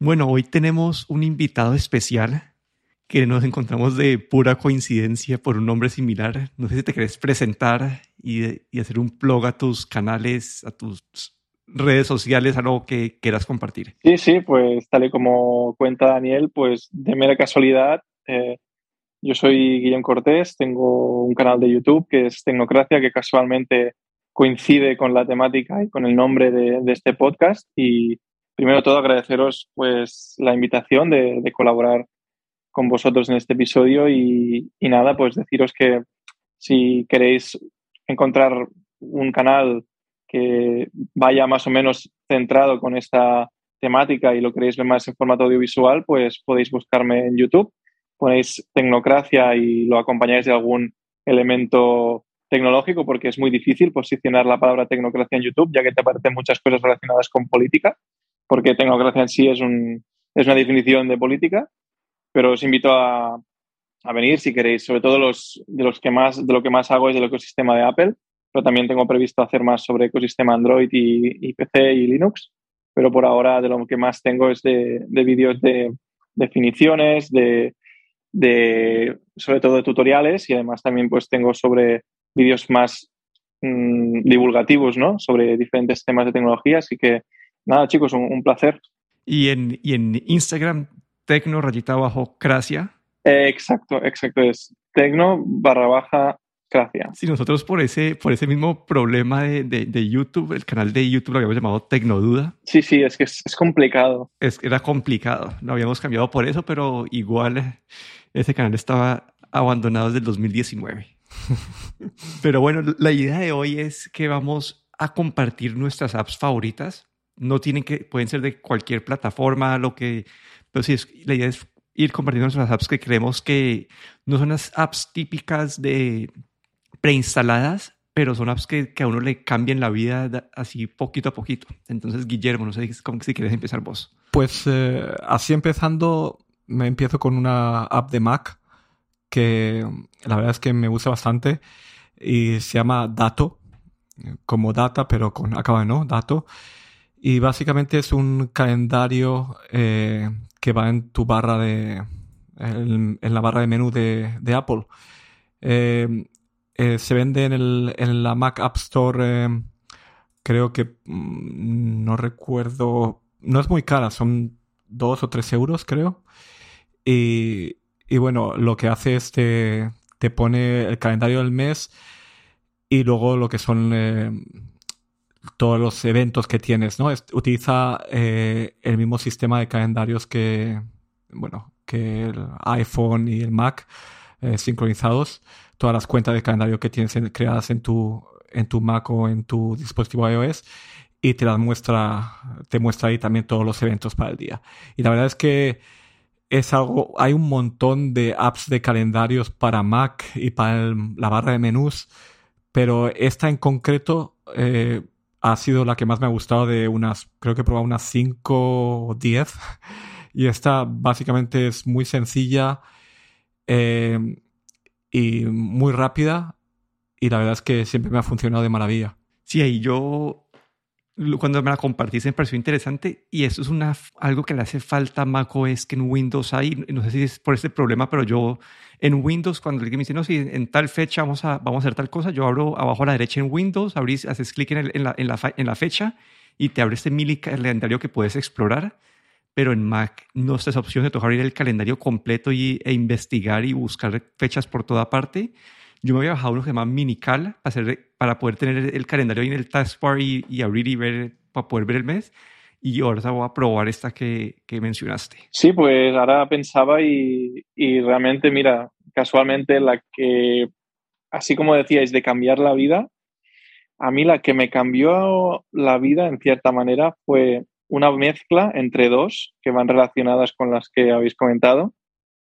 Bueno, hoy tenemos un invitado especial que nos encontramos de pura coincidencia por un nombre similar. No sé si te querés presentar y, y hacer un blog a tus canales, a tus redes sociales, algo que quieras compartir. Sí, sí, pues tal y como cuenta Daniel, pues de mera casualidad, eh, yo soy Guillén Cortés, tengo un canal de YouTube que es Tecnocracia, que casualmente coincide con la temática y con el nombre de, de este podcast. Y primero todo agradeceros pues la invitación de, colaborar con vosotros en este episodio y, y, nada, pues deciros que si queréis encontrar un canal que vaya más o menos centrado con esta temática y lo queréis ver más en formato audiovisual, pues podéis buscarme en YouTube, ponéis Tecnocracia y lo acompañáis de algún elemento tecnológico porque es muy difícil posicionar la palabra tecnocracia en YouTube, ya que te aparecen muchas cosas relacionadas con política, porque tecnocracia en sí es, un, es una definición de política, pero os invito a, a venir si queréis, sobre todo los, de, los que más, de lo que más hago es del ecosistema de Apple, pero también tengo previsto hacer más sobre ecosistema Android y, y PC y Linux, pero por ahora de lo que más tengo es de, de vídeos de definiciones, de, de, sobre todo de tutoriales y además también pues tengo sobre vídeos más mmm, divulgativos, ¿no? Sobre diferentes temas de tecnología. Así que nada, chicos, un, un placer. Y en, y en Instagram, tecno rayita abajo, cracia. Eh, exacto, exacto. Es tecno barra baja Gracias. Sí, nosotros por ese, por ese mismo problema de, de, de, YouTube, el canal de YouTube lo habíamos llamado Tecnoduda. Sí, sí, es que es, es, complicado. Es, era complicado. Lo habíamos cambiado por eso, pero igual ese canal estaba abandonado desde el 2019. pero bueno, la idea de hoy es que vamos a compartir nuestras apps favoritas. No tienen que, pueden ser de cualquier plataforma, lo que, pero sí, es, la idea es ir compartiendo nuestras apps que creemos que no son las apps típicas de preinstaladas, pero son apps que, que, a uno le cambian la vida así poquito a poquito. Entonces, Guillermo, no sé cómo, si quieres empezar vos. Pues eh, así empezando, me empiezo con una app de Mac que la verdad es que me gusta bastante y se llama Dato, como data, pero con acaba de no, Dato. Y básicamente es un calendario eh, que va en tu barra de. en, la barra de menú de, Apple. Eh, eh, se vende en, el, en, la Mac App Store, eh, creo que mmm, no recuerdo, no es muy cara, son dos o tres euros, creo. Y, y bueno, lo que hace es te, te, pone el calendario del mes y luego lo que son eh, todos los eventos que tienes, ¿no? Utiliza eh, el mismo sistema de calendarios que, bueno, que el iPhone y el Mac eh, sincronizados todas las cuentas de calendario que tienes en, creadas en tu, en tu Mac o en tu dispositivo iOS y te las muestra, te muestra ahí también todos los eventos para el día. Y la verdad es que es algo, hay un montón de apps de calendarios para Mac y para la barra de menús, pero esta en concreto eh, ha sido la que más me ha gustado de unas, creo que he probado unas 5 o 10. Y esta básicamente es muy sencilla. Eh, y muy rápida y la verdad es que siempre me ha funcionado de maravilla. Sí, ahí yo cuando me la compartí me pareció interesante y eso es una, algo que le hace falta a macOS que en Windows hay, no sé si es por este problema, pero yo en Windows cuando alguien me dice, no, si en tal fecha vamos a, vamos a hacer tal cosa, yo abro abajo a la derecha en Windows, abrís, haces clic en, en, la, en, la, en la fecha y te abre este mini calendario que puedes explorar pero en Mac no está esa opción de tocar abrir el calendario completo y, e investigar y buscar fechas por toda parte. Yo me había bajado uno que se llama Minical para, hacer, para poder tener el calendario ahí en el taskbar y, y, abrir y ver, para poder ver el mes. Y ahora voy a probar esta que, que mencionaste. Sí, pues ahora pensaba y, y realmente, mira, casualmente la que, así como decíais, de cambiar la vida, a mí la que me cambió la vida en cierta manera fue una mezcla entre dos que van relacionadas con las que habéis comentado,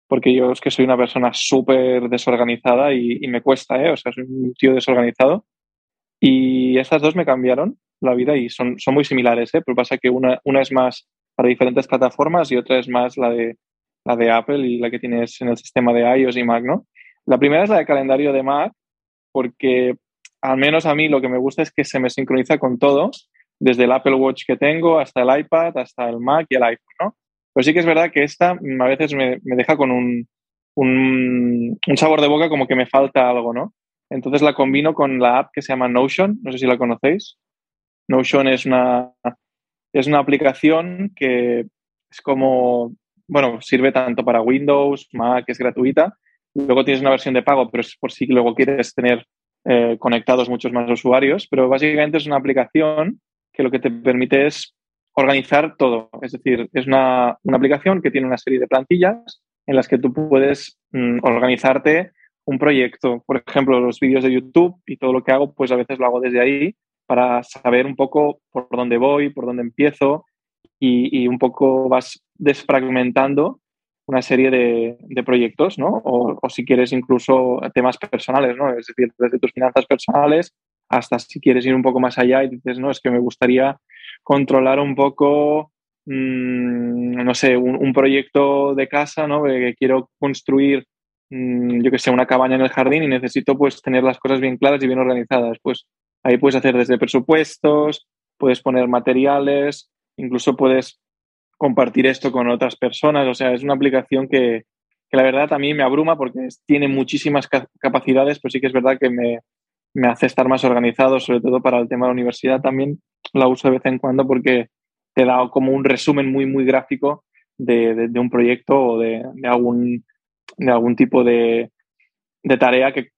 porque yo es que soy una persona súper desorganizada y, me cuesta, ¿eh? O sea, soy un tío desorganizado. Y estas dos me cambiaron la vida y son, son muy similares, ¿eh? Pero pasa que una, una es más para diferentes plataformas y otra es más la de, la de Apple y la que tienes en el sistema de iOS y Mac, ¿no? La primera es la de calendario de Mac, porque al menos a mí lo que me gusta es que se me sincroniza con todo desde el Apple Watch que tengo hasta el iPad, hasta el Mac y el iPhone, ¿no? Pero sí que es verdad que esta mm, a veces me, deja con un, un, sabor de boca como que me falta algo, ¿no? Entonces la combino con la app que se llama Notion, no sé si la conocéis. Notion es una, es una aplicación que es como, bueno, sirve tanto para Windows, Mac, es gratuita. Luego tienes una versión de pago, pero es por si luego quieres tener eh, conectados muchos más usuarios. Pero básicamente es una aplicación que lo que te permite es organizar todo. Es decir, es una, aplicación que tiene una serie de plantillas en las que tú puedes mm, organizarte un proyecto. Por ejemplo, los vídeos de YouTube y todo lo que hago, pues a veces lo hago desde ahí para saber un poco por dónde voy, por dónde empiezo y, un poco vas desfragmentando una serie de, proyectos, ¿no? O, o, si quieres incluso temas personales, ¿no? Es decir, desde tus finanzas personales hasta si quieres ir un poco más allá y dices, no, es que me gustaría controlar un poco, mm, no sé, un, proyecto de casa, ¿no? Que quiero construir, mm, yo que sé, una cabaña en el jardín y necesito pues tener las cosas bien claras y bien organizadas. Pues ahí puedes hacer desde presupuestos, puedes poner materiales, incluso puedes compartir esto con otras personas. O sea, es una aplicación que, que la verdad a mí me abruma porque tiene muchísimas capacidades, pero sí que es verdad que me, me hace estar más organizado, sobre todo para el tema de la universidad también la uso de vez en cuando porque te da como un resumen muy, muy gráfico de, un proyecto o de, algún, de algún tipo de, tarea que,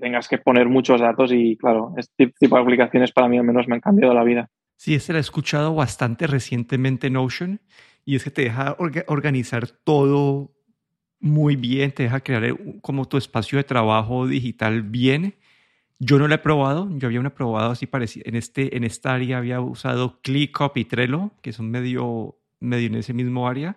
tengas que poner muchos datos y claro, este tipo de aplicaciones para mí al menos me han cambiado la vida. Sí, ese lo he escuchado bastante recientemente Notion y es que te deja organizar todo muy bien, te deja crear como tu espacio de trabajo digital bien yo no lo he probado, yo había una probado así parecido. En, este, en esta área había usado ClickUp y Trello, que son medio, medio en ese mismo área.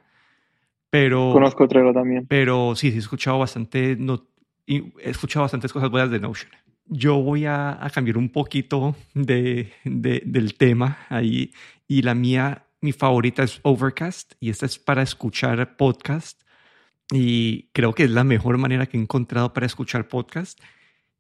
Pero, Conozco Trello también. Pero sí, sí he escuchado bastante, no, he escuchado bastantes cosas buenas de Notion. Yo voy a, a cambiar un poquito de, de, del tema ahí. Y la mía, mi favorita es Overcast. Y esta es para escuchar podcast. Y creo que es la mejor manera que he encontrado para escuchar podcast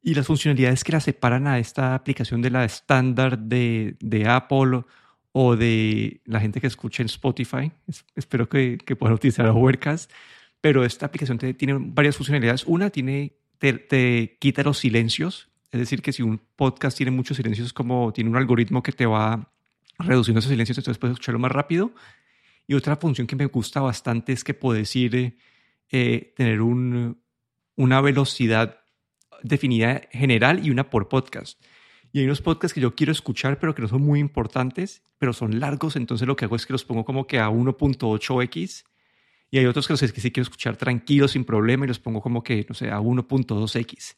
y las funcionalidades que la separan a esta aplicación de la estándar de, de, Apple o de la gente que escucha en Spotify. espero que, que, puedan utilizar Overcast. Pero esta aplicación tiene varias funcionalidades. Una tiene, te, te, quita los silencios. Es decir, que si un podcast tiene muchos silencios, como tiene un algoritmo que te va reduciendo esos silencios, entonces puedes escucharlo más rápido. Y otra función que me gusta bastante es que puedes ir, eh, tener un, una velocidad definida general y una por podcast. Y hay unos podcasts que yo quiero escuchar, pero que no son muy importantes, pero son largos, entonces lo que hago es que los pongo como que a 1.8x. Y hay otros que, que sí quiero escuchar tranquilos, sin problema, y los pongo como que, no sé, a 1.2x.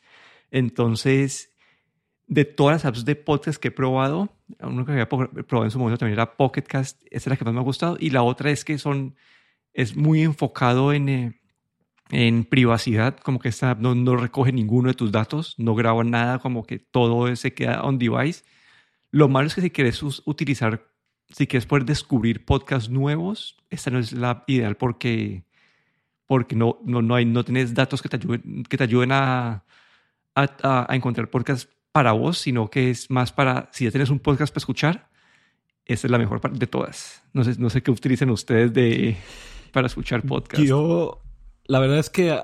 Entonces, de todas las apps de podcast que he probado, uno que había probado en su momento también era Pocketcast, esa es la que más me ha gustado. Y la otra es que son, es muy enfocado en, eh, en privacidad, como que esta no, no, recoge ninguno de tus datos, no graba nada, como que todo se queda on device. Lo malo es que si quieres utilizar, si quieres poder descubrir podcasts nuevos, esta no es la ideal porque, porque no, no, no, hay, no tienes datos que te ayuden, que te ayuden a, a, a encontrar podcasts para vos, sino que es más para, si ya tienes un podcast para escuchar, esta es la mejor parte de todas. No sé, no sé qué utilicen ustedes de, para escuchar podcasts. Yo la verdad es que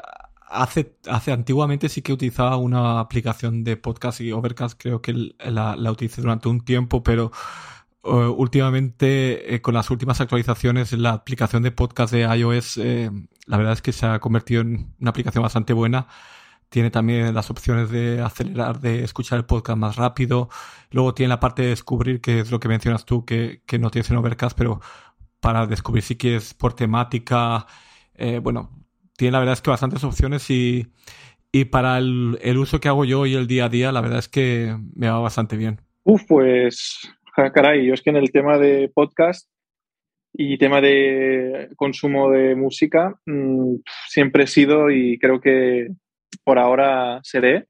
hace, hace antiguamente sí que utilizaba una aplicación de podcast y Overcast creo que la, la utilicé durante un tiempo, pero eh, últimamente eh, con las últimas actualizaciones la aplicación de podcast de iOS eh, la verdad es que se ha convertido en una aplicación bastante buena. Tiene también las opciones de acelerar, de escuchar el podcast más rápido. Luego tiene la parte de descubrir, que es lo que mencionas tú, que, que no tienes en Overcast, pero para descubrir si quieres por temática, bueno, tiene la verdad es que bastantes opciones y, y para el, uso que hago yo y el día a día, la verdad es que me va bastante bien. Uf, pues, caray, yo es que en el tema de podcast y tema de consumo de música, mmm, siempre he sido y creo que por ahora seré,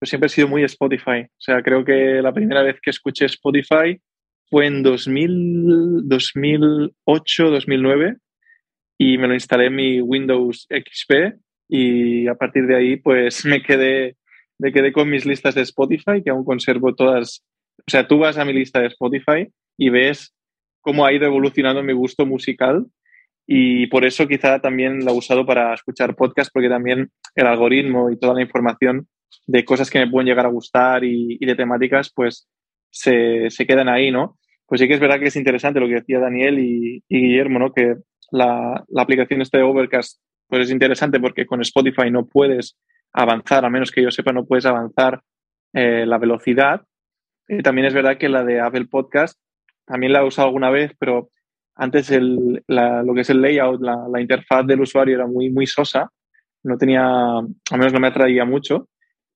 pero siempre he sido muy Spotify. O sea, creo que la primera vez que escuché Spotify fue en 2000, 2008, 2009 y me lo instalé en mi Windows XP y a partir de ahí pues me quedé, me quedé con mis listas de Spotify que aún conservo todas. O sea, tú vas a mi lista de Spotify y ves cómo ha ido evolucionando mi gusto musical y por eso quizá también lo he usado para escuchar podcast, porque también el algoritmo y toda la información de cosas que me pueden llegar a gustar y, de temáticas, pues se, se, quedan ahí, ¿no? Pues sí que es verdad que es interesante lo que decía Daniel y, Guillermo, ¿no? Que la, la aplicación este de Overcast pues es interesante porque con Spotify no puedes avanzar, a menos que yo sepa, no puedes avanzar eh, la velocidad. también es verdad que la de Apple Podcast también la he usado alguna vez, pero antes el, lo que es el layout, la, interfaz del usuario era muy, muy sosa, no tenía, al menos no me atraía mucho,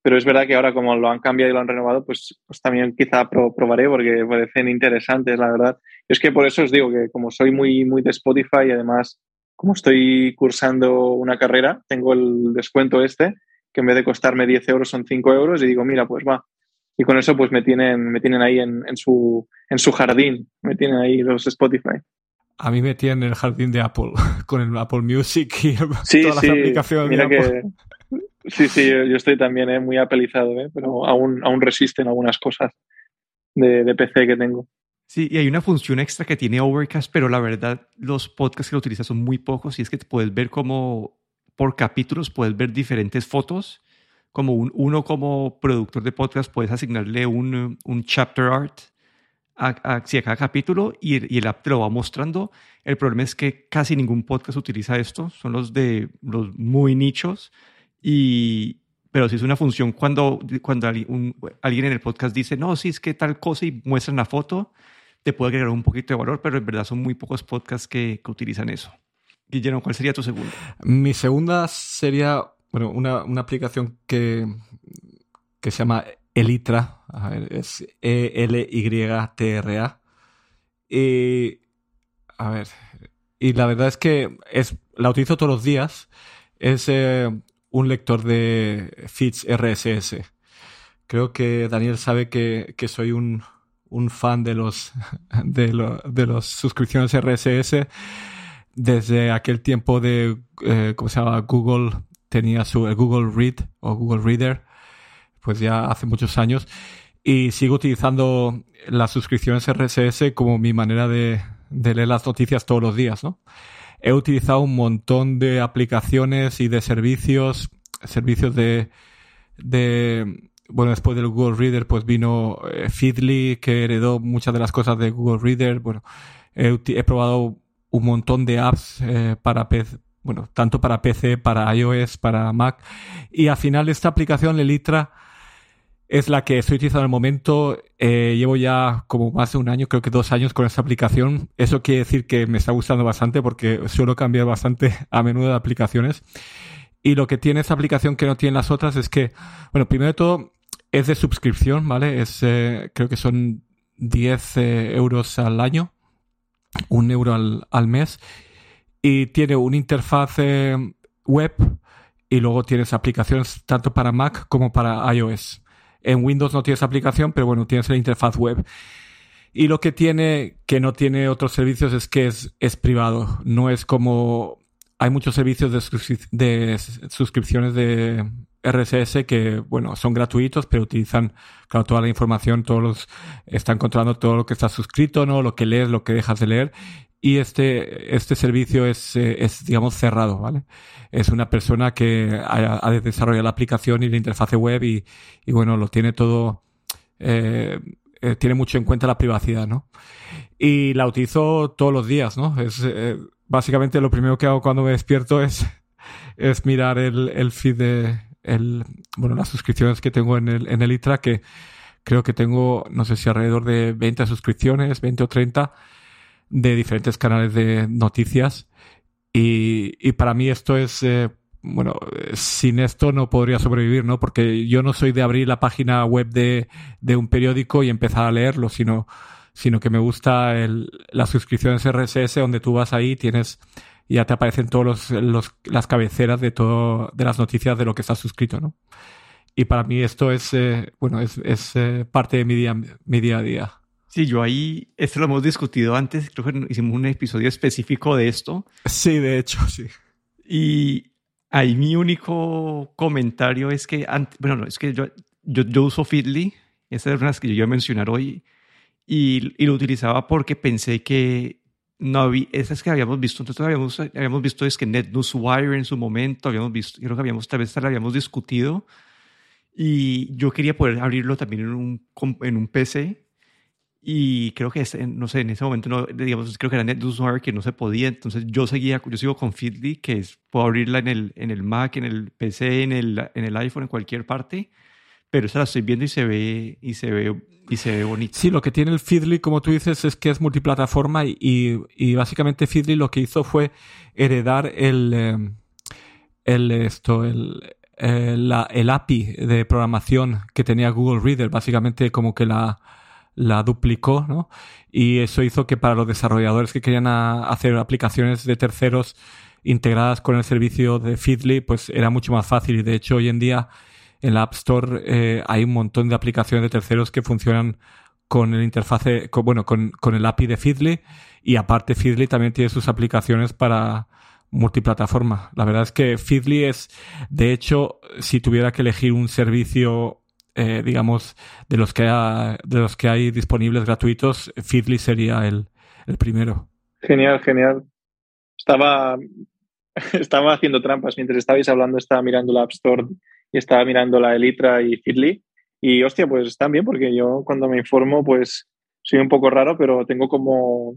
pero es verdad que ahora como lo han cambiado y lo han renovado, pues, pues también quizá probaré porque parecen interesantes, la verdad. Es que por eso os digo que como soy muy, muy de Spotify y además como estoy cursando una carrera, tengo el descuento este, que en vez de costarme 10 euros son 5 euros y digo, mira, pues va. Y con eso pues me tienen, me tienen ahí en, su, en su jardín, me tienen ahí los Spotify. A mí me tienen en el jardín de Apple, con el Apple Music y todas las aplicaciones mira Que, sí, sí, yo estoy también eh, muy apelizado, eh, pero aún, aún resisten algunas cosas de, de PC que tengo. Sí, y hay una función extra que tiene Overcast, pero la verdad los podcasts que lo utilizan son muy pocos y es que puedes ver como por capítulos, puedes ver diferentes fotos. Como un, uno como productor de podcast puedes asignarle un, un chapter art a, a, a, cada capítulo y, y, el app te lo va mostrando. El problema es que casi ningún podcast utiliza esto, son los de los muy nichos. Y, pero si es una función cuando, cuando alguien en el podcast dice, no, si es que tal cosa y muestran la foto, te puede agregar un poquito de valor, pero en verdad son muy pocos podcasts que, que utilizan eso. Guillermo, ¿cuál sería tu segunda? Mi segunda sería, bueno, una, una aplicación que, que se llama Elitra, a ver, es E-L-Y-T-R-A. Y, a ver, y la verdad es que es, la utilizo todos los días. Es eh, un lector de feeds RSS. Creo que Daniel sabe que, que soy un, un fan de los, de, de los suscripciones RSS. Desde aquel tiempo de, eh, ¿cómo se llama? Google tenía su Google Read o Google Reader, pues ya hace muchos años. Y sigo utilizando las suscripciones RSS como mi manera de, de leer las noticias todos los días, ¿no? He utilizado un montón de aplicaciones y de servicios, servicios de, de bueno, después del Google Reader, pues vino eh, Feedly, que heredó muchas de las cosas de Google Reader. Bueno, he, probado un montón de apps eh, para PC, bueno, tanto para PC, para iOS, para Mac. Y al final esta aplicación, Lelitra, es la que estoy utilizando en el momento. Eh, llevo ya como más de un año, creo que dos años con esta aplicación. Eso quiere decir que me está gustando bastante porque suelo cambiar bastante a menudo de aplicaciones. Y lo que tiene esta aplicación que no tienen las otras es que, bueno, primero de todo, es de suscripción, ¿vale? Es, eh, creo que son 10 eh, euros al año, un euro al, al, mes. Y tiene una interfaz web y luego tienes aplicaciones tanto para Mac como para iOS. En Windows no tienes aplicación, pero bueno, tienes la interfaz web. Y lo que tiene, que no tiene otros servicios, es que es, privado. No es como hay muchos servicios de, suscripciones de RSS que, bueno, son gratuitos, pero utilizan, toda la información, todos los, están controlando todo lo que está suscrito, ¿no? Lo que lees, lo que dejas de leer. Y este, este servicio es, eh, es digamos, cerrado, ¿vale? Es una persona que ha, desarrollado la aplicación y la interfaz web y, y bueno, lo tiene todo, eh, eh, tiene mucho en cuenta la privacidad, ¿no? Y la utilizo todos los días, ¿no? Es, eh, básicamente lo primero que hago cuando me despierto es, es mirar el, el feed de el, bueno, las suscripciones que tengo en el, en el ITRA, que creo que tengo, no sé si alrededor de 20 suscripciones, 20 o 30 de diferentes canales de noticias. Y, y para mí esto es, eh, bueno, sin esto no podría sobrevivir, ¿no? Porque yo no soy de abrir la página web de, de un periódico y empezar a leerlo, sino sino que me gusta el, las suscripciones RSS donde tú vas ahí tienes ya te aparecen todos los, las cabeceras de todo de las noticias de lo que está suscrito, ¿no? Y para mí esto es eh, bueno es, es eh, parte de mi día mi día a día. Sí, yo ahí, esto lo hemos discutido antes, creo que hicimos un episodio específico de esto. Sí, de hecho, sí. Y ahí mi único comentario es que, bueno, no, es que yo, yo, yo uso Feedly, esa es una que yo iba a mencionar hoy, y, lo utilizaba porque pensé que no había, esas que habíamos visto, entonces habíamos, habíamos visto es que NetNewsWire en su momento, habíamos visto, creo que habíamos, tal vez la habíamos discutido, y yo quería poder abrirlo también en un, en un PC, y creo que, no sé, en ese momento, no, digamos, creo que era NetNewsWire que no se podía, entonces yo seguía, yo sigo con Feedly, que es, puedo abrirla en el, en el Mac, en el PC, en el, en el iPhone, en cualquier parte, pero esa la estoy viendo y se ve, y se ve y se ve bonito. Sí, lo que tiene el Feedly, como tú dices, es que es multiplataforma y, y básicamente Feedly lo que hizo fue heredar el, eh, el esto, el, el, la, el API de programación que tenía Google Reader, básicamente como que la, la duplicó, ¿no? Y eso hizo que para los desarrolladores que querían hacer aplicaciones de terceros integradas con el servicio de Feedly, pues era mucho más fácil. Y de hecho, hoy en día en la App Store eh, hay un montón de aplicaciones de terceros que funcionan con el interfase, bueno, con, con, el API de Feedly y aparte Feedly también tiene sus aplicaciones para multiplataforma. La verdad es que Feedly es, de hecho, si tuviera que elegir un servicio, eh, digamos, de los que hay, de los que hay disponibles gratuitos, Feedly sería el, el primero. Genial, genial. Estaba, estaba haciendo trampas mientras estabais hablando, estaba mirando la App Store y estaba mirando la Elitra y Feedly. Y hostia, pues están bien porque yo cuando me informo, pues soy un poco raro, pero tengo como,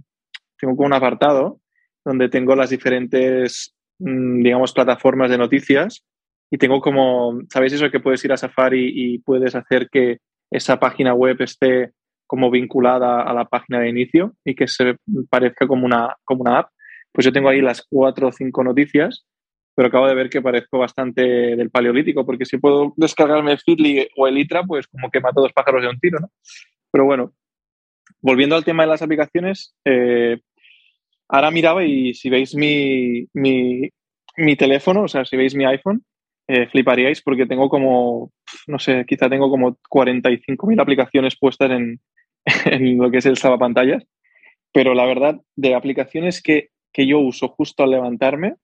tengo como un apartado donde tengo las diferentes, mm, digamos, plataformas de noticias y tengo como, ¿sabéis eso que puedes ir a Safari y puedes hacer que esa página web esté como vinculada a la página de inicio y que se parezca como una, como una app? Pues yo tengo ahí las cuatro o cinco noticias pero acabo de ver que parezco bastante del paleolítico, porque si puedo descargarme Feedly o Elitra, pues como que mato dos pájaros de un tiro, ¿no? Pero bueno, volviendo al tema de las aplicaciones, eh, ahora miraba y si veis mi, mi, teléfono, o sea, si veis mi iPhone, eh, fliparíais porque tengo como, no sé, quizá tengo como 45.000 aplicaciones puestas en, en, lo que es el salvapantallas, pero la verdad, de aplicaciones que, que yo uso justo al levantarme,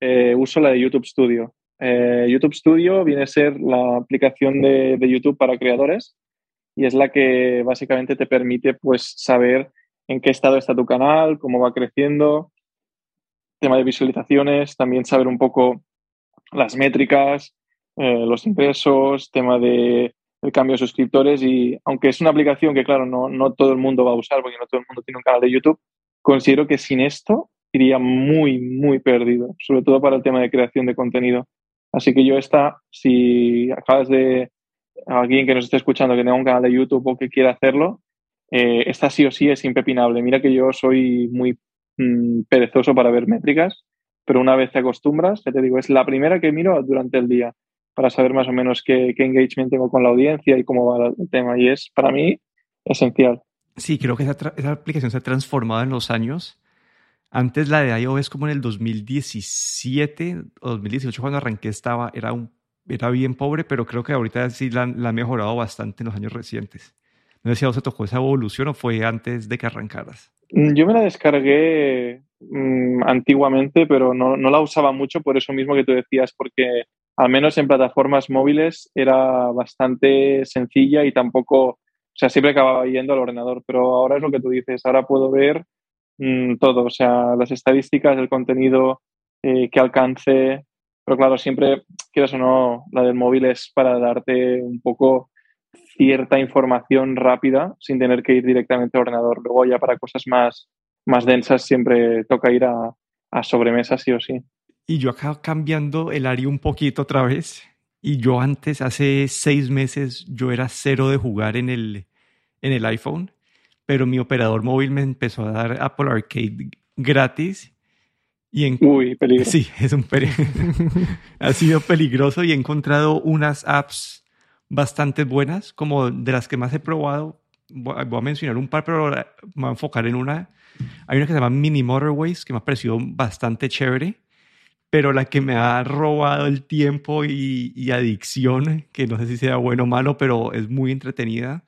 eh, uso la de YouTube Studio. Eh, YouTube Studio viene a ser la aplicación de, YouTube para creadores y es la que básicamente te permite pues, saber en qué estado está tu canal, cómo va creciendo, tema de visualizaciones, también saber un poco las métricas, eh, los ingresos, tema de el cambio de suscriptores y aunque es una aplicación que claro no, no todo el mundo va a usar porque no todo el mundo tiene un canal de YouTube, considero que sin esto iría muy, muy perdido, sobre todo para el tema de creación de contenido. Así que yo esta, si acabas de, alguien que nos esté escuchando que tenga un canal de YouTube o que quiera hacerlo, eh, esta sí o sí es impepinable. Mira que yo soy muy mm, perezoso para ver métricas, pero una vez te acostumbras, ya te digo, es la primera que miro durante el día para saber más o menos qué, engagement tengo con la audiencia y cómo va el tema. Y es para mí esencial. Sí, creo que esa, aplicación se ha transformado en los años antes la de iOS como en el 2017 o 2018 cuando arranqué estaba, era, un, era bien pobre, pero creo que ahorita sí la, han mejorado bastante en los años recientes. No sé si a vos te tocó esa evolución o fue antes de que arrancaras. Mm, yo me la descargué mm, antiguamente, pero no, no, la usaba mucho por eso mismo que tú decías, porque al menos en plataformas móviles era bastante sencilla y tampoco, o sea, siempre acababa yendo al ordenador, pero ahora es lo que tú dices, ahora puedo ver Mm, todo, o sea, las estadísticas, el contenido eh, que alcance, pero claro, siempre, quieras o no, la del móvil es para darte un poco cierta información rápida sin tener que ir directamente al ordenador. Luego ya para cosas más, más densas siempre toca ir a, a sobremesa sí o sí. Y yo acabo cambiando el área un poquito otra vez. Y yo antes, hace seis meses, yo era cero de jugar en el, en el iPhone pero mi operador móvil me empezó a dar Apple Arcade gratis. Y en... Uy, peligroso. Sí, es un ha sido peligroso y he encontrado unas apps bastante buenas, como de las que más he probado. Voy a mencionar un par, pero me voy a enfocar en una. Hay una que se llama Mini Motorways, que me ha parecido bastante chévere, pero la que me ha robado el tiempo y, y adicción, que no sé si sea bueno o malo, pero es muy entretenida,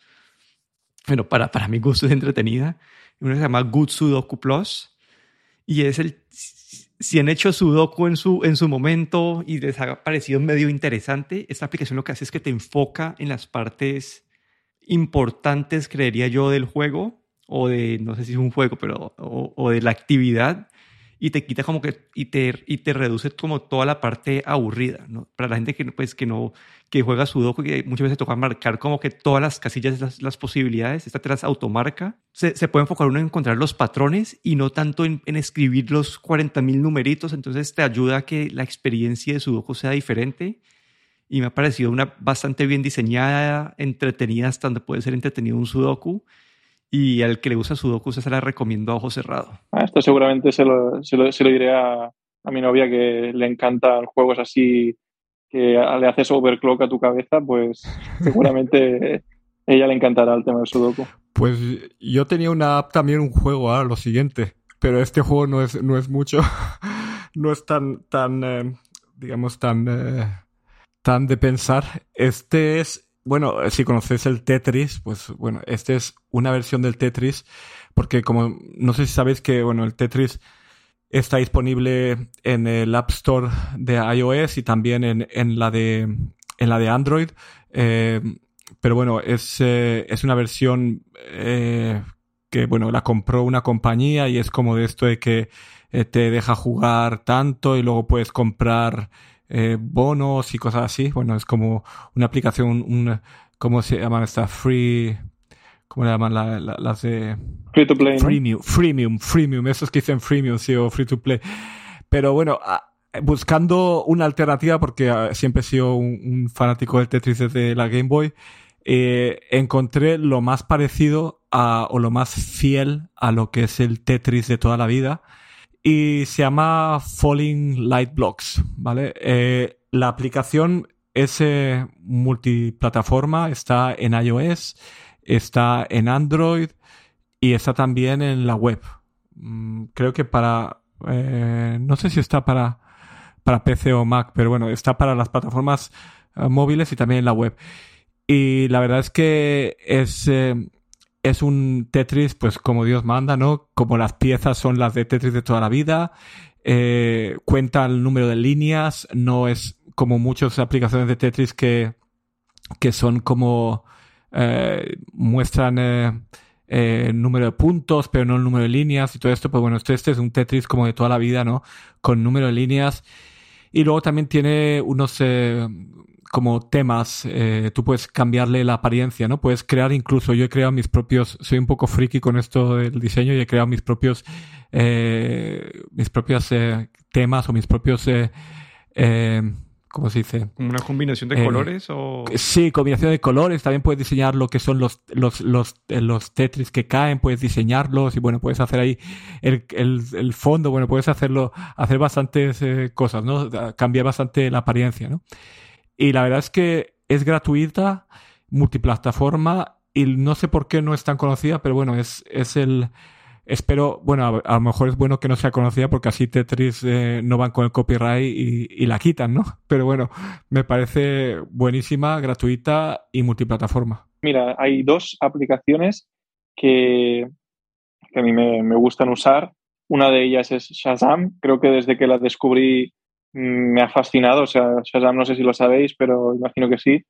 bueno, para, para mi gusto es entretenida. Una se llama Good Sudoku Plus. Y es el. Si han hecho Sudoku en su, en su momento y les ha parecido medio interesante, esta aplicación lo que hace es que te enfoca en las partes importantes, creería yo, del juego o de, no sé si es un juego, pero, o, o de la actividad y te quita como que, y te, y te reduce como toda la parte aburrida, ¿no? Para la gente que, pues, que no, que juega Sudoku, que muchas veces toca marcar como que todas las casillas, las, las posibilidades, esta te las automarca, se, se, puede enfocar uno en encontrar los patrones y no tanto en, en escribir los 40.000 numeritos, entonces te ayuda a que la experiencia de Sudoku sea diferente. Y me ha parecido una bastante bien diseñada, entretenida hasta donde puede ser entretenido un Sudoku y al que le gusta Sudoku se la recomiendo a ojo cerrado. Ah, esto seguramente se lo, se lo, se lo diré a, a, mi novia que le encantan juegos así que le haces overclock a tu cabeza, pues seguramente ella le encantará el tema del Sudoku. Pues yo tenía una app también, un juego, ahora lo siguiente, pero este juego no es, no es mucho, no es tan, tan eh, digamos, tan, eh, tan de pensar. Este es bueno, si conocéis el Tetris, pues bueno, esta es una versión del Tetris, porque como no sé si sabéis que, bueno, el Tetris está disponible en el App Store de iOS y también en, en la de en la de Android. Eh, pero bueno, es, eh, es una versión eh, que, bueno, la compró una compañía y es como de esto de que eh, te deja jugar tanto y luego puedes comprar eh, bonos y cosas así. Bueno, es como una aplicación, un, ¿cómo se llaman estas? Free, ¿cómo le llaman la, la, las de? Free to play. Freemium, ¿no? freemium, freemium, esos que dicen freemium, sí, o free to play. Pero bueno, buscando una alternativa, porque ah, siempre he sido un, un fanático del Tetris desde la Game Boy, eh, encontré lo más parecido a, o lo más fiel a lo que es el Tetris de toda la vida y se llama Falling Light Blocks, ¿vale? Eh, la aplicación es eh, multiplataforma, está en iOS, está en Android y está también en la web. Mm, creo que para, eh, no sé si está para, para PC o Mac, pero bueno, está para las plataformas móviles y también en la web. Y la verdad es que es es un Tetris, pues como Dios manda, ¿no? Como las piezas son las de Tetris de toda la vida. Eh, cuenta el número de líneas, no es como muchas aplicaciones de Tetris que, que son como eh, muestran eh, eh, número de puntos, pero no el número de líneas y todo esto. Pues bueno, este, este es un Tetris como de toda la vida, ¿no? Con número de líneas. Y luego también tiene unos eh, como temas, eh, tú puedes cambiarle la apariencia, ¿no? Puedes crear incluso, yo he creado mis propios, soy un poco friki con esto del diseño y he creado mis propios, eh, mis propios eh, temas o mis propios, eh, eh, ¿cómo se dice? ¿Una combinación de colores o...? Sí, combinación de colores. También puedes diseñar lo que son los, los, los, los Tetris que caen, puedes diseñarlos y bueno, puedes hacer ahí el, el, el fondo, bueno, puedes hacerlo, hacer bastantes cosas, ¿no? Cambiar bastante la apariencia, ¿no? Y la verdad es que es gratuita, multiplataforma y no sé por qué no es tan conocida, pero bueno, es, es el... Espero, bueno, a, lo mejor es bueno que no sea conocida porque así Tetris eh, no van con el copyright y, y, la quitan, ¿no? Pero bueno, me parece buenísima, gratuita y multiplataforma. Mira, hay dos aplicaciones que, que a mí me, me gustan usar. Una de ellas es Shazam. Creo que desde que la descubrí me ha fascinado. O sea, Shazam no sé si lo sabéis, pero imagino que sí.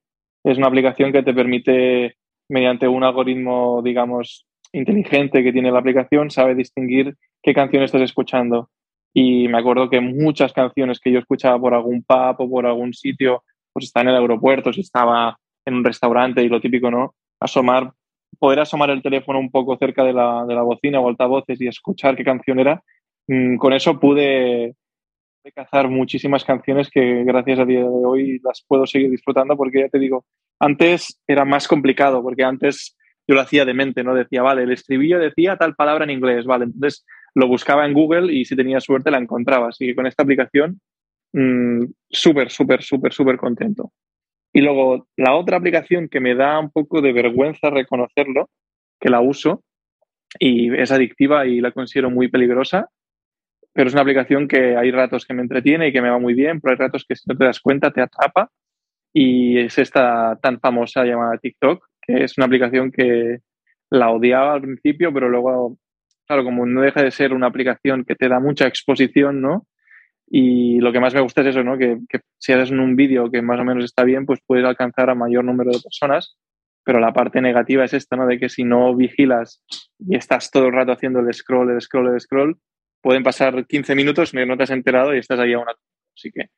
Es una aplicación que te permite, mediante un algoritmo, digamos, inteligente que tiene la aplicación, sabe distinguir qué canción estás escuchando. Y me acuerdo que muchas canciones que yo escuchaba por algún pub o por algún sitio, pues está en el aeropuerto, si estaba en un restaurante y lo típico, ¿no? Asomar, poder asomar el teléfono un poco cerca de la, de la bocina o altavoces y escuchar qué canción era. Mm, con eso pude de cazar muchísimas canciones que gracias a día de hoy las puedo seguir disfrutando porque ya te digo, antes era más complicado porque antes yo lo hacía de mente, ¿no? Decía, vale, el estribillo decía tal palabra en inglés, vale, entonces lo buscaba en Google y si tenía suerte la encontraba. Así que con esta aplicación, mmm, súper, súper, súper, súper contento. Y luego la otra aplicación que me da un poco de vergüenza reconocerlo, que la uso y es adictiva y la considero muy peligrosa, pero es una aplicación que hay ratos que me entretiene y que me va muy bien, pero hay ratos que si no te das cuenta te atrapa y es esta tan famosa llamada TikTok, que es una aplicación que la odiaba al principio, pero luego, claro, como no deja de ser una aplicación que te da mucha exposición, ¿no? Y lo que más me gusta es eso, ¿no? Que, si haces un vídeo que más o menos está bien, pues puedes alcanzar a mayor número de personas. pero la parte negativa es esta, ¿no? De que si no vigilas y estás todo el rato haciendo el scroll, el scroll, el scroll, pueden pasar 15 minutos, no te has enterado y estás ahí a una... Así que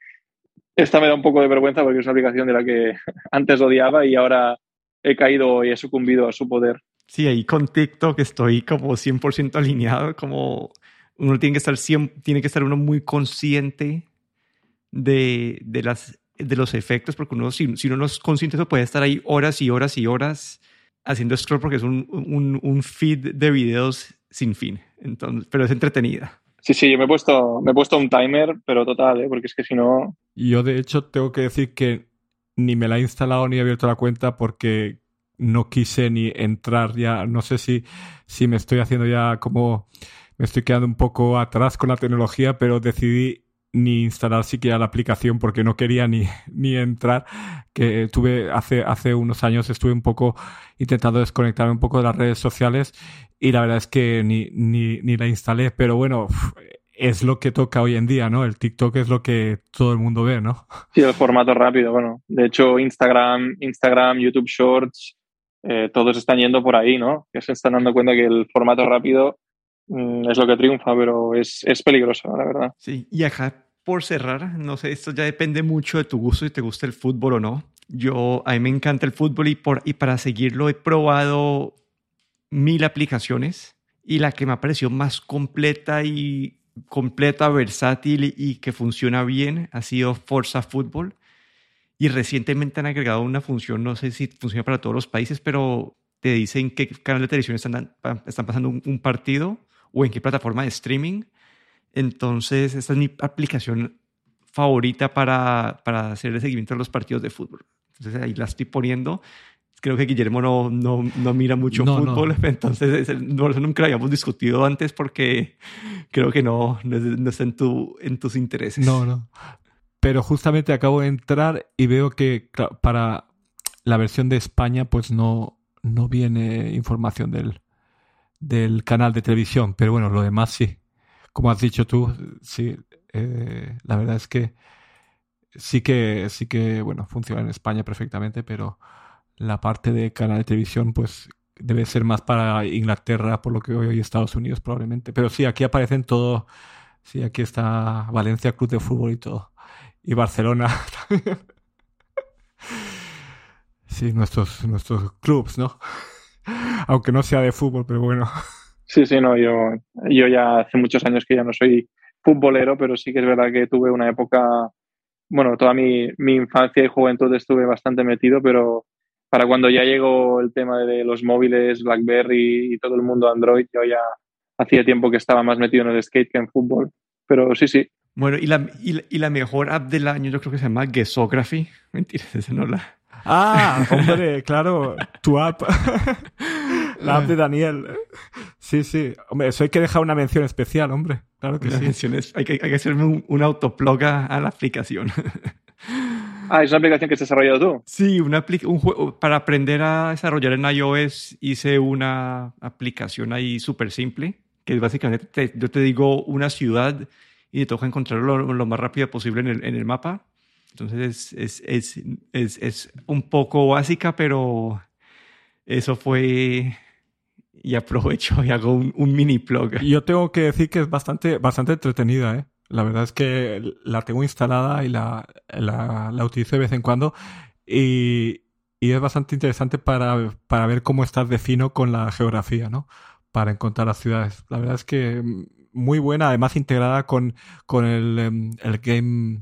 esta me da un poco de vergüenza porque es una aplicación de la que antes odiaba y ahora he caído y he sucumbido a su poder. Sí, ahí con TikTok estoy como 100% alineado, como uno tiene que estar, tiene que estar uno muy consciente de, de, las, de los efectos, porque uno, si, si uno no es consciente, eso puede estar ahí horas y horas y horas haciendo scroll porque es un, un, un feed de videos sin fin, Entonces, pero es entretenida. Sí, sí, yo me he puesto, me he puesto un timer, pero total, ¿eh? porque es que si no... Yo de hecho tengo que decir que ni me la he instalado ni he abierto la cuenta porque no quise ni entrar ya. No sé si, si me estoy haciendo ya como... Me estoy quedando un poco atrás con la tecnología, pero decidí ni instalar siquiera la aplicación porque no quería ni, ni entrar. Que tuve hace, hace unos años estuve un poco intentando desconectarme un poco de las redes sociales y la verdad es que ni, ni, ni la instalé, pero bueno, es lo que toca hoy en día, ¿no? El TikTok es lo que todo el mundo ve, ¿no? Sí, el formato rápido, bueno. De hecho, Instagram, Instagram, YouTube Shorts, eh, todos están yendo por ahí, ¿no? Que se están dando cuenta que el formato rápido mm, es lo que triunfa, pero es, es peligroso, la verdad. Sí, y acá por cerrar, no sé, esto ya depende mucho de tu gusto, si te gusta el fútbol o no. Yo, a mí me encanta el fútbol y, por, y para seguirlo he probado mil aplicaciones y la que me ha parecido más completa y completa, versátil y que funciona bien ha sido Forza Football. Y recientemente han agregado una función, no sé si funciona para todos los países, pero te dicen qué canal de televisión están, están pasando un, partido o en qué plataforma de streaming. Entonces, esta es mi aplicación favorita para, para hacer el seguimiento de los partidos de fútbol. Entonces ahí la estoy poniendo creo que Guillermo no, no, no mira mucho fútbol, entonces no, nunca lo habíamos discutido antes porque creo que no, no, está en, tu, en tus intereses. No, no. Pero justamente acabo de entrar y veo que para la versión de España pues no, no viene información del, del canal de televisión, pero bueno, lo demás sí. Como has dicho tú, sí, eh, la verdad es que sí que sí que bueno funciona en España perfectamente, pero la parte de canal de televisión, pues debe ser más para Inglaterra, por lo que hoy Estados Unidos probablemente. Pero sí, aquí aparecen todo. Sí, aquí está Valencia Club de Fútbol y todo. Y Barcelona también. Sí, nuestros, nuestros clubs, ¿no? Aunque no sea de fútbol, pero bueno. Sí, sí, no, yo, yo ya hace muchos años que ya no soy futbolero, pero sí que es verdad que tuve una época, bueno, toda mi, mi infancia y juventud estuve bastante metido, pero para cuando ya llegó el tema de los móviles, BlackBerry y todo el mundo Android, yo ya hacía tiempo que estaba más metido en el skate que en fútbol. Pero sí, sí. Bueno, y la, y la, mejor app del año yo creo que se llama Gesography. Mentira, esa no la... Ah, hombre, claro, tu app. la app de Daniel. Sí, sí. Hombre, eso hay que dejar una mención especial, hombre. Claro que sí. hay, que, hay que hacerme un, un autoplog a la aplicación. Ah, es una aplicación que has desarrollado tú. Sí, una un juego, para aprender a desarrollar en iOS hice una aplicación ahí súper simple, que es básicamente, yo te digo una ciudad y te toca encontrarlo lo, más rápido posible en el, en el mapa. Entonces es, es, es, es, un poco básica, pero eso fue... Y aprovecho y hago un, un mini blog. Yo tengo que decir que es bastante, bastante entretenida, ¿eh? La verdad es que la tengo instalada y la, la, utilizo de vez en cuando y, y es bastante interesante para, para, ver cómo estás de fino con la geografía, ¿no? Para encontrar las ciudades. La verdad es que muy buena, además integrada con, con el, em, el game,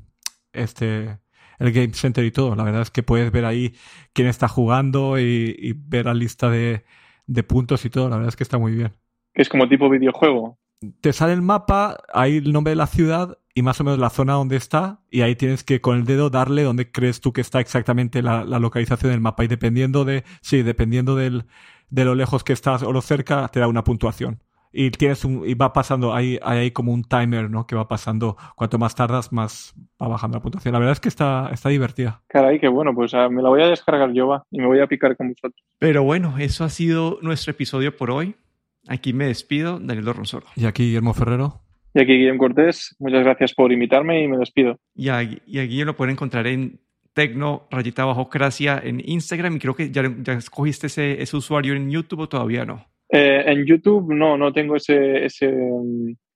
este, el Game Center y todo. La verdad es que puedes ver ahí quién está jugando y, y ver la lista de, de puntos y todo. La verdad es que está muy bien. Es como tipo videojuego te sale el mapa, hay el nombre de la ciudad y más o menos la zona donde está, y ahí tienes que con el dedo darle donde crees tú que está exactamente la, localización del mapa. Y dependiendo de, sí, dependiendo del, de lo lejos que estás o lo cerca, te da una puntuación. Y tienes un, y va pasando, hay, hay como un timer, ¿no? Que va pasando, cuanto más tardas, más va bajando la puntuación. La verdad es que está, está divertida. Caray, qué bueno, pues ah, me la voy a descargar yo, va, y me voy a picar con vosotros. Pero bueno, eso ha sido nuestro episodio por hoy. Aquí me despido, Daniel Dorronsoro. Y aquí Guillermo Ferrero. Y aquí Guillermo Cortés. Muchas gracias por invitarme y me despido. Y, aquí, y lo pueden encontrar en Tecno Rayita Bajo Cracia en Instagram y creo que ya, ya escogiste ese, ese usuario en YouTube o todavía no. Eh, en YouTube no, no tengo ese, ese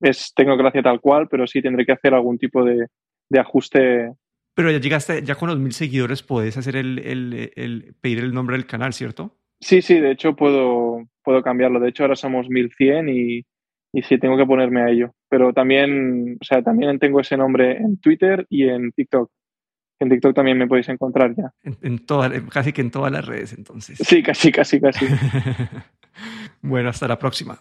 es Tecnocracia tal cual, pero sí tendré que hacer algún tipo de, de ajuste. Pero ya llegaste, ya con los mil seguidores puedes hacer el, el, el, pedir el nombre del canal, ¿cierto? Sí, sí, de hecho puedo, puedo cambiarlo. De hecho ahora somos 1100 y, y sí tengo que ponerme a ello. Pero también, o sea, también tengo ese nombre en Twitter y en TikTok. En TikTok también me podéis encontrar ya. En, en toda, casi que en todas las redes, entonces. Sí, casi, casi, casi. bueno, hasta la próxima.